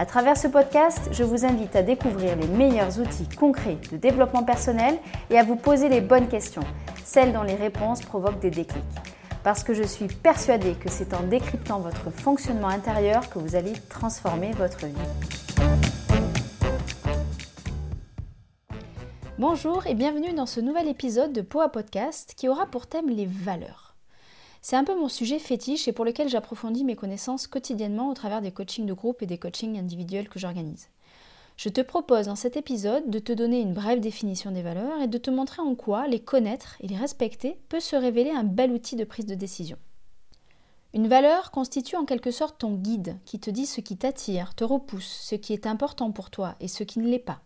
À travers ce podcast, je vous invite à découvrir les meilleurs outils concrets de développement personnel et à vous poser les bonnes questions, celles dont les réponses provoquent des déclics. Parce que je suis persuadée que c'est en décryptant votre fonctionnement intérieur que vous allez transformer votre vie. Bonjour et bienvenue dans ce nouvel épisode de Poa Podcast qui aura pour thème les valeurs. C'est un peu mon sujet fétiche et pour lequel j'approfondis mes connaissances quotidiennement au travers des coachings de groupe et des coachings individuels que j'organise. Je te propose dans cet épisode de te donner une brève définition des valeurs et de te montrer en quoi les connaître et les respecter peut se révéler un bel outil de prise de décision. Une valeur constitue en quelque sorte ton guide qui te dit ce qui t'attire, te repousse, ce qui est important pour toi et ce qui ne l'est pas.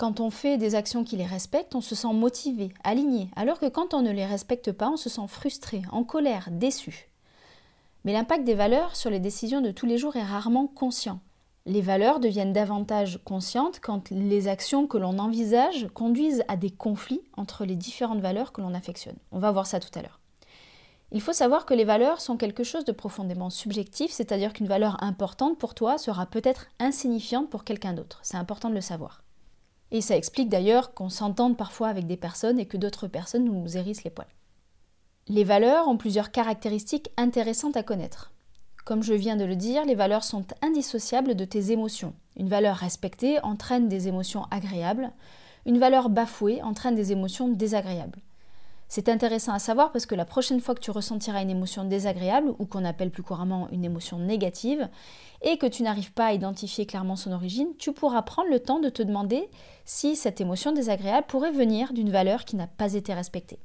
Quand on fait des actions qui les respectent, on se sent motivé, aligné, alors que quand on ne les respecte pas, on se sent frustré, en colère, déçu. Mais l'impact des valeurs sur les décisions de tous les jours est rarement conscient. Les valeurs deviennent davantage conscientes quand les actions que l'on envisage conduisent à des conflits entre les différentes valeurs que l'on affectionne. On va voir ça tout à l'heure. Il faut savoir que les valeurs sont quelque chose de profondément subjectif, c'est-à-dire qu'une valeur importante pour toi sera peut-être insignifiante pour quelqu'un d'autre. C'est important de le savoir. Et ça explique d'ailleurs qu'on s'entende parfois avec des personnes et que d'autres personnes nous hérissent les poils. Les valeurs ont plusieurs caractéristiques intéressantes à connaître. Comme je viens de le dire, les valeurs sont indissociables de tes émotions. Une valeur respectée entraîne des émotions agréables, une valeur bafouée entraîne des émotions désagréables. C'est intéressant à savoir parce que la prochaine fois que tu ressentiras une émotion désagréable, ou qu'on appelle plus couramment une émotion négative, et que tu n'arrives pas à identifier clairement son origine, tu pourras prendre le temps de te demander si cette émotion désagréable pourrait venir d'une valeur qui n'a pas été respectée.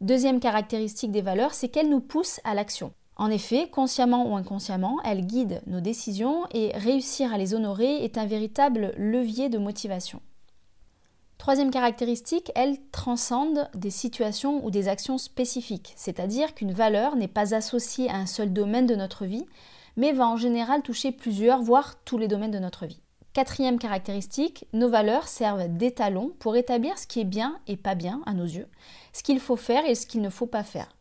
Deuxième caractéristique des valeurs, c'est qu'elles nous poussent à l'action. En effet, consciemment ou inconsciemment, elles guident nos décisions et réussir à les honorer est un véritable levier de motivation. Troisième caractéristique, elle transcende des situations ou des actions spécifiques, c'est-à-dire qu'une valeur n'est pas associée à un seul domaine de notre vie, mais va en général toucher plusieurs, voire tous les domaines de notre vie. Quatrième caractéristique, nos valeurs servent d'étalon pour établir ce qui est bien et pas bien à nos yeux, ce qu'il faut faire et ce qu'il ne faut pas faire.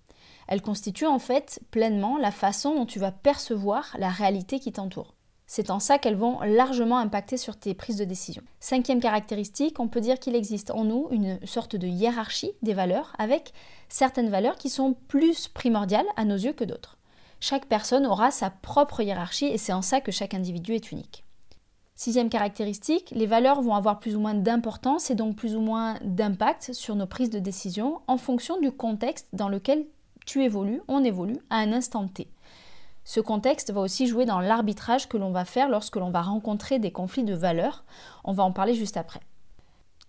Elles constituent en fait pleinement la façon dont tu vas percevoir la réalité qui t'entoure. C'est en ça qu'elles vont largement impacter sur tes prises de décision. Cinquième caractéristique, on peut dire qu'il existe en nous une sorte de hiérarchie des valeurs avec certaines valeurs qui sont plus primordiales à nos yeux que d'autres. Chaque personne aura sa propre hiérarchie et c'est en ça que chaque individu est unique. Sixième caractéristique, les valeurs vont avoir plus ou moins d'importance et donc plus ou moins d'impact sur nos prises de décision en fonction du contexte dans lequel tu évolues, on évolue à un instant T. Ce contexte va aussi jouer dans l'arbitrage que l'on va faire lorsque l'on va rencontrer des conflits de valeurs. On va en parler juste après.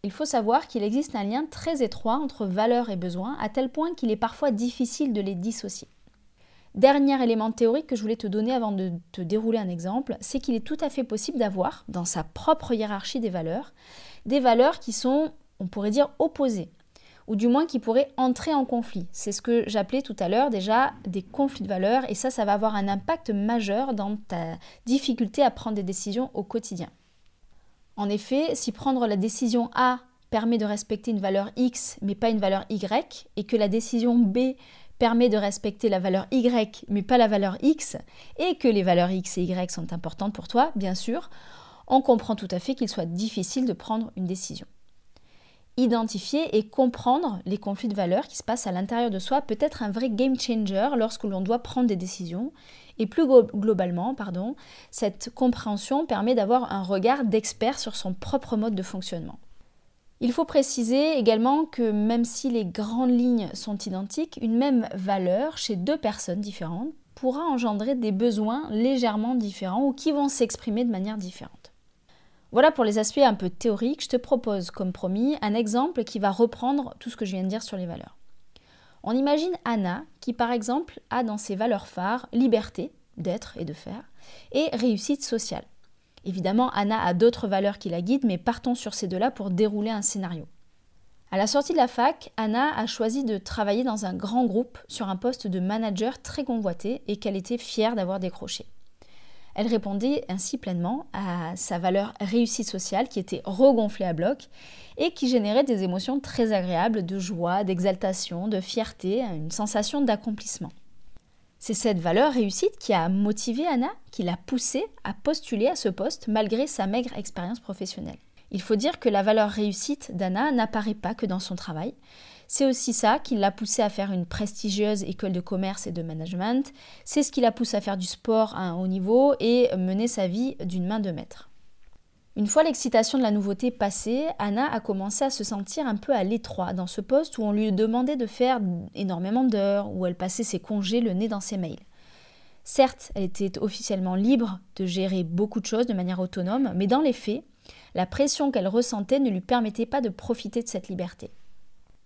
Il faut savoir qu'il existe un lien très étroit entre valeurs et besoins, à tel point qu'il est parfois difficile de les dissocier. Dernier élément théorique que je voulais te donner avant de te dérouler un exemple, c'est qu'il est tout à fait possible d'avoir, dans sa propre hiérarchie des valeurs, des valeurs qui sont, on pourrait dire, opposées ou du moins qui pourraient entrer en conflit. C'est ce que j'appelais tout à l'heure déjà des conflits de valeurs, et ça, ça va avoir un impact majeur dans ta difficulté à prendre des décisions au quotidien. En effet, si prendre la décision A permet de respecter une valeur X mais pas une valeur Y, et que la décision B permet de respecter la valeur Y mais pas la valeur X, et que les valeurs X et Y sont importantes pour toi, bien sûr, on comprend tout à fait qu'il soit difficile de prendre une décision identifier et comprendre les conflits de valeurs qui se passent à l'intérieur de soi peut être un vrai game changer lorsque l'on doit prendre des décisions. Et plus globalement, cette compréhension permet d'avoir un regard d'expert sur son propre mode de fonctionnement. Il faut préciser également que même si les grandes lignes sont identiques, une même valeur chez deux personnes différentes pourra engendrer des besoins légèrement différents ou qui vont s'exprimer de manière différente. Voilà pour les aspects un peu théoriques. Je te propose, comme promis, un exemple qui va reprendre tout ce que je viens de dire sur les valeurs. On imagine Anna qui, par exemple, a dans ses valeurs phares liberté d'être et de faire et réussite sociale. Évidemment, Anna a d'autres valeurs qui la guident, mais partons sur ces deux-là pour dérouler un scénario. À la sortie de la fac, Anna a choisi de travailler dans un grand groupe sur un poste de manager très convoité et qu'elle était fière d'avoir décroché. Elle répondait ainsi pleinement à sa valeur réussite sociale qui était regonflée à bloc et qui générait des émotions très agréables de joie, d'exaltation, de fierté, une sensation d'accomplissement. C'est cette valeur réussite qui a motivé Anna, qui l'a poussée à postuler à ce poste malgré sa maigre expérience professionnelle. Il faut dire que la valeur réussite d'Anna n'apparaît pas que dans son travail. C'est aussi ça qui l'a poussée à faire une prestigieuse école de commerce et de management. C'est ce qui la pousse à faire du sport à un haut niveau et mener sa vie d'une main de maître. Une fois l'excitation de la nouveauté passée, Anna a commencé à se sentir un peu à l'étroit dans ce poste où on lui demandait de faire énormément d'heures, où elle passait ses congés le nez dans ses mails. Certes, elle était officiellement libre de gérer beaucoup de choses de manière autonome, mais dans les faits, la pression qu'elle ressentait ne lui permettait pas de profiter de cette liberté.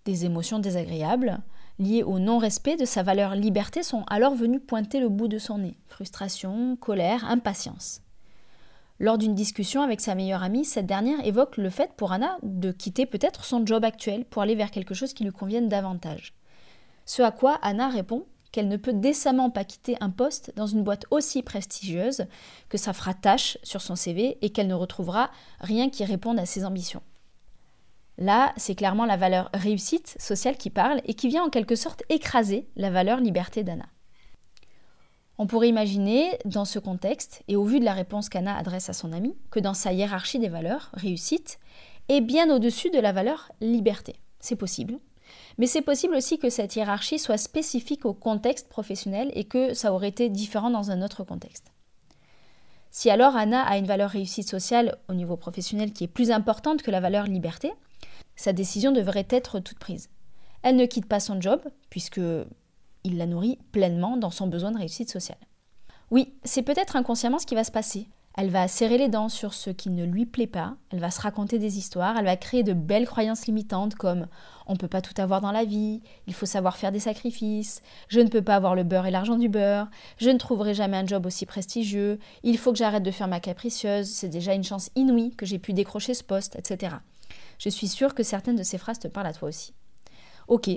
Des émotions désagréables, liées au non-respect de sa valeur liberté, sont alors venues pointer le bout de son nez. Frustration, colère, impatience. Lors d'une discussion avec sa meilleure amie, cette dernière évoque le fait pour Anna de quitter peut-être son job actuel pour aller vers quelque chose qui lui convienne davantage. Ce à quoi Anna répond qu'elle ne peut décemment pas quitter un poste dans une boîte aussi prestigieuse, que ça fera tâche sur son CV et qu'elle ne retrouvera rien qui réponde à ses ambitions. Là, c'est clairement la valeur réussite sociale qui parle et qui vient en quelque sorte écraser la valeur liberté d'Anna. On pourrait imaginer, dans ce contexte, et au vu de la réponse qu'Anna adresse à son ami, que dans sa hiérarchie des valeurs, réussite est bien au-dessus de la valeur liberté. C'est possible, mais c'est possible aussi que cette hiérarchie soit spécifique au contexte professionnel et que ça aurait été différent dans un autre contexte. Si alors Anna a une valeur réussite sociale au niveau professionnel qui est plus importante que la valeur liberté, sa décision devrait être toute prise. Elle ne quitte pas son job, puisque il la nourrit pleinement dans son besoin de réussite sociale. Oui, c'est peut-être inconsciemment ce qui va se passer. Elle va serrer les dents sur ce qui ne lui plaît pas, elle va se raconter des histoires, elle va créer de belles croyances limitantes comme on ne peut pas tout avoir dans la vie, il faut savoir faire des sacrifices, je ne peux pas avoir le beurre et l'argent du beurre, je ne trouverai jamais un job aussi prestigieux, il faut que j'arrête de faire ma capricieuse, c'est déjà une chance inouïe que j'ai pu décrocher ce poste, etc. Je suis sûre que certaines de ces phrases te parlent à toi aussi. Ok,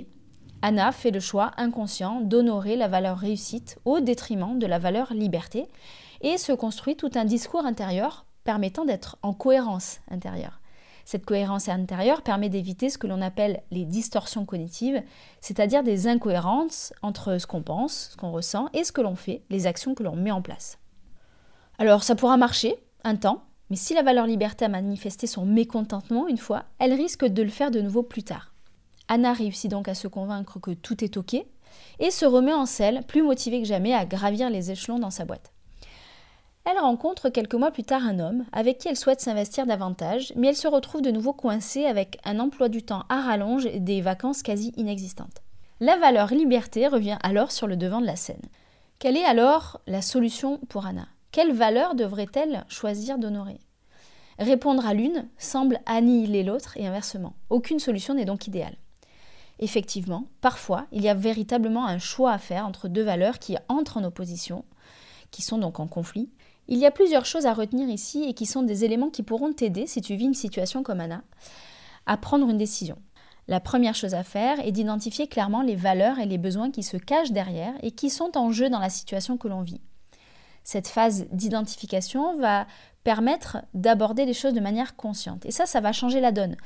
Anna fait le choix inconscient d'honorer la valeur réussite au détriment de la valeur liberté et se construit tout un discours intérieur permettant d'être en cohérence intérieure. Cette cohérence intérieure permet d'éviter ce que l'on appelle les distorsions cognitives, c'est-à-dire des incohérences entre ce qu'on pense, ce qu'on ressent et ce que l'on fait, les actions que l'on met en place. Alors ça pourra marcher un temps, mais si la valeur liberté a manifesté son mécontentement une fois, elle risque de le faire de nouveau plus tard. Anna réussit donc à se convaincre que tout est ok et se remet en selle, plus motivée que jamais à gravir les échelons dans sa boîte. Elle rencontre quelques mois plus tard un homme avec qui elle souhaite s'investir davantage, mais elle se retrouve de nouveau coincée avec un emploi du temps à rallonge et des vacances quasi inexistantes. La valeur liberté revient alors sur le devant de la scène. Quelle est alors la solution pour Anna? Quelle valeur devrait-elle choisir d'honorer? Répondre à l'une semble annihiler l'autre et inversement. Aucune solution n'est donc idéale. Effectivement, parfois, il y a véritablement un choix à faire entre deux valeurs qui entrent en opposition, qui sont donc en conflit, il y a plusieurs choses à retenir ici et qui sont des éléments qui pourront t'aider, si tu vis une situation comme Anna, à prendre une décision. La première chose à faire est d'identifier clairement les valeurs et les besoins qui se cachent derrière et qui sont en jeu dans la situation que l'on vit. Cette phase d'identification va permettre d'aborder les choses de manière consciente. Et ça, ça va changer la donne,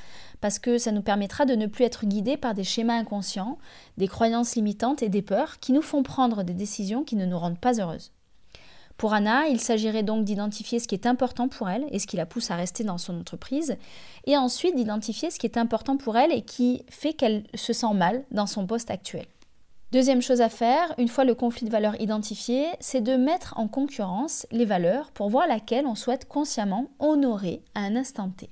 parce que ça nous permettra de ne plus être guidés par des schémas inconscients, des croyances limitantes et des peurs qui nous font prendre des décisions qui ne nous rendent pas heureuses. Pour Anna, il s'agirait donc d'identifier ce qui est important pour elle et ce qui la pousse à rester dans son entreprise, et ensuite d'identifier ce qui est important pour elle et qui fait qu'elle se sent mal dans son poste actuel. Deuxième chose à faire, une fois le conflit de valeurs identifié, c'est de mettre en concurrence les valeurs pour voir laquelle on souhaite consciemment honorer à un instant T.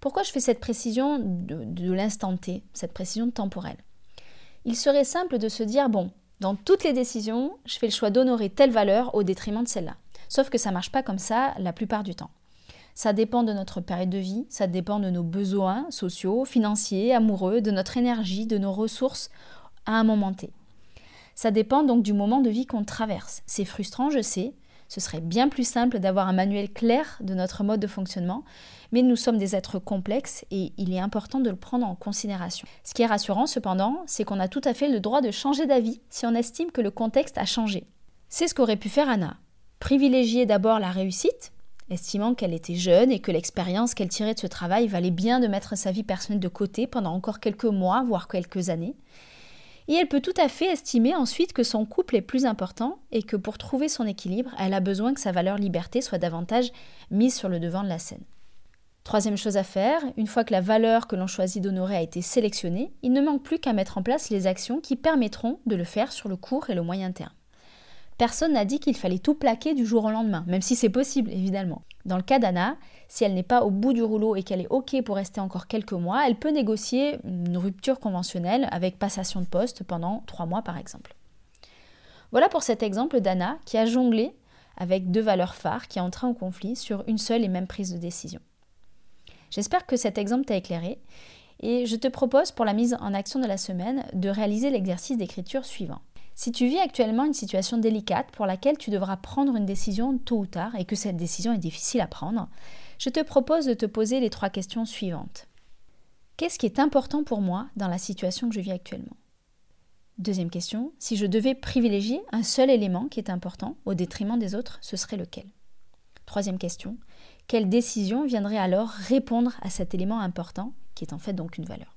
Pourquoi je fais cette précision de, de l'instant T, cette précision temporelle? Il serait simple de se dire, bon, dans toutes les décisions, je fais le choix d'honorer telle valeur au détriment de celle-là. Sauf que ça ne marche pas comme ça la plupart du temps. Ça dépend de notre période de vie, ça dépend de nos besoins sociaux, financiers, amoureux, de notre énergie, de nos ressources à un moment T. Ça dépend donc du moment de vie qu'on traverse. C'est frustrant, je sais, Ce serait bien plus simple d'avoir un manuel clair de notre mode de fonctionnement, mais nous sommes des êtres complexes et il est important de le prendre en considération. Ce qui est rassurant cependant, c'est qu'on a tout à fait le droit de changer d'avis si on estime que le contexte a changé. C'est ce qu'aurait pu faire Anna. Privilégier d'abord la réussite, estimant qu'elle était jeune et que l'expérience qu'elle tirait de ce travail valait bien de mettre sa vie personnelle de côté pendant encore quelques mois, voire quelques années. Et elle peut tout à fait estimer ensuite que son couple est plus important et que pour trouver son équilibre, elle a besoin que sa valeur liberté soit davantage mise sur le devant de la scène. Troisième chose à faire, une fois que la valeur que l'on choisit d'honorer a été sélectionnée, il ne manque plus qu'à mettre en place les actions qui permettront de le faire sur le court et le moyen terme. Personne n'a dit qu'il fallait tout plaquer du jour au lendemain, même si c'est possible, évidemment. Dans le cas d'Anna, si elle n'est pas au bout du rouleau et qu'elle est OK pour rester encore quelques mois, elle peut négocier une rupture conventionnelle avec passation de poste pendant trois mois, par exemple. Voilà pour cet exemple d'Anna qui a jonglé avec deux valeurs phares qui entré en conflit sur une seule et même prise de décision. J'espère que cet exemple t'a éclairé et je te propose pour la mise en action de la semaine de réaliser l'exercice d'écriture suivant. Si tu vis actuellement une situation délicate pour laquelle tu devras prendre une décision tôt ou tard et que cette décision est difficile à prendre, je te propose de te poser les trois questions suivantes. Qu'est-ce qui est important pour moi dans la situation que je vis actuellement? Deuxième question, si je devais privilégier un seul élément qui est important au détriment des autres, ce serait lequel? Troisième question, quelle décision viendrait alors répondre à cet élément important qui est en fait donc une valeur?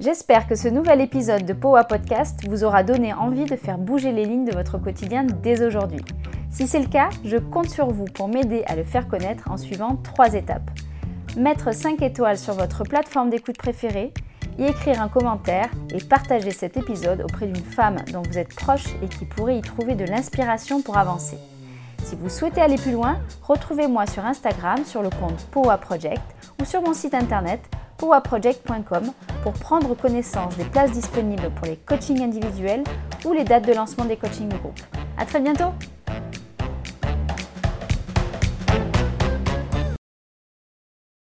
J'espère que ce nouvel épisode de Powa Podcast vous aura donné envie de faire bouger les lignes de votre quotidien dès aujourd'hui. Si c'est le cas, je compte sur vous pour m'aider à le faire connaître en suivant trois étapes. Mettre 5 étoiles sur votre plateforme d'écoute préférée, y écrire un commentaire et partager cet épisode auprès d'une femme dont vous êtes proche et qui pourrait y trouver de l'inspiration pour avancer. Si vous souhaitez aller plus loin, retrouvez-moi sur Instagram sur le compte Powa Project ou sur mon site internet powaproject.com pour prendre connaissance des places disponibles pour les coachings individuels ou les dates de lancement des coachings de groupe. À très bientôt!